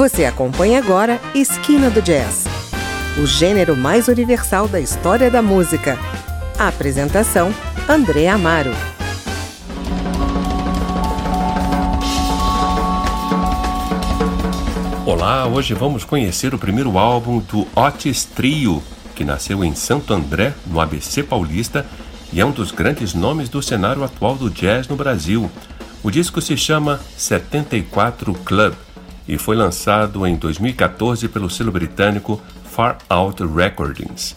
Você acompanha agora Esquina do Jazz, o gênero mais universal da história da música. A apresentação: André Amaro. Olá, hoje vamos conhecer o primeiro álbum do Otis Trio, que nasceu em Santo André, no ABC Paulista, e é um dos grandes nomes do cenário atual do jazz no Brasil. O disco se chama 74 Club e foi lançado em 2014 pelo selo britânico Far Out Recordings.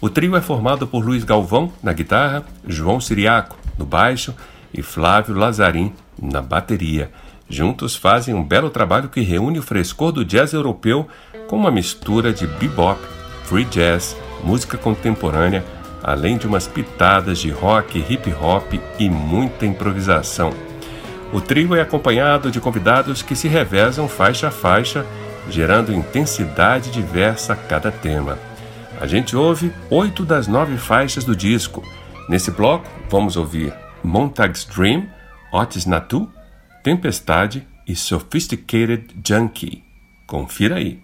O trio é formado por Luiz Galvão na guitarra, João Siriaco no baixo e Flávio Lazarim na bateria. Juntos fazem um belo trabalho que reúne o frescor do jazz europeu com uma mistura de bebop, free jazz, música contemporânea, além de umas pitadas de rock, hip hop e muita improvisação. O trio é acompanhado de convidados que se revezam faixa a faixa, gerando intensidade diversa a cada tema. A gente ouve oito das nove faixas do disco. Nesse bloco, vamos ouvir Montag's Dream, Otis Natu, Tempestade e Sophisticated Junkie. Confira aí.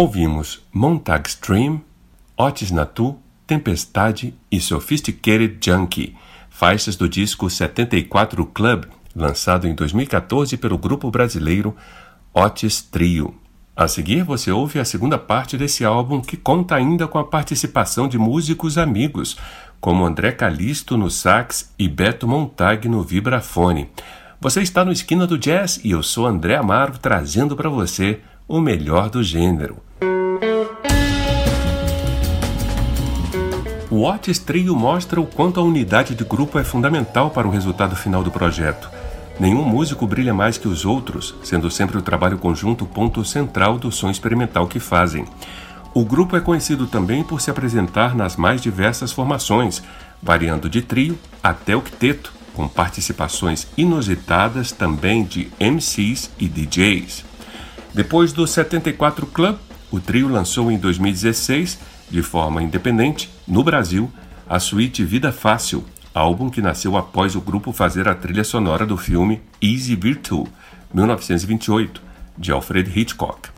Ouvimos Montag Stream, Otis Natu, Tempestade e Sophisticated Junkie, faixas do disco 74 Club, lançado em 2014 pelo grupo brasileiro Otis Trio. A seguir, você ouve a segunda parte desse álbum que conta ainda com a participação de músicos amigos, como André Calisto no sax e Beto Montag no vibrafone. Você está no Esquina do Jazz e eu sou André Amaro trazendo para você o melhor do gênero. O Otis Trio mostra o quanto a unidade de grupo é fundamental para o resultado final do projeto. Nenhum músico brilha mais que os outros, sendo sempre o trabalho conjunto o ponto central do som experimental que fazem. O grupo é conhecido também por se apresentar nas mais diversas formações, variando de trio até octeto, com participações inusitadas também de MCs e DJs. Depois do 74 Club, o trio lançou em 2016, de forma independente, no Brasil, a suíte Vida Fácil, álbum que nasceu após o grupo fazer a trilha sonora do filme Easy Virtue, 1928, de Alfred Hitchcock.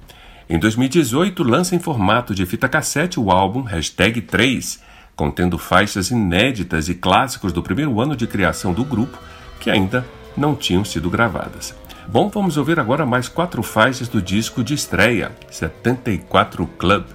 Em 2018, lança em formato de fita cassete o álbum Hashtag 3, contendo faixas inéditas e clássicos do primeiro ano de criação do grupo que ainda não tinham sido gravadas. Bom, vamos ouvir agora mais quatro faixas do disco de estreia, 74 Club.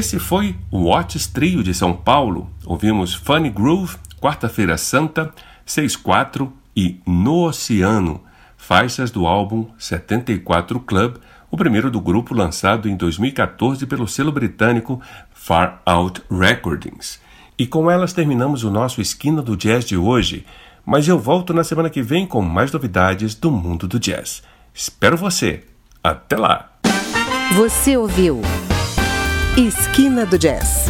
Esse foi o Otis Trio de São Paulo. Ouvimos Funny Groove, Quarta-feira Santa, 6-4 e No Oceano, faixas do álbum 74 Club, o primeiro do grupo lançado em 2014 pelo selo britânico Far Out Recordings. E com elas terminamos o nosso Esquina do Jazz de hoje, mas eu volto na semana que vem com mais novidades do mundo do jazz. Espero você! Até lá! Você ouviu Esquina do Jazz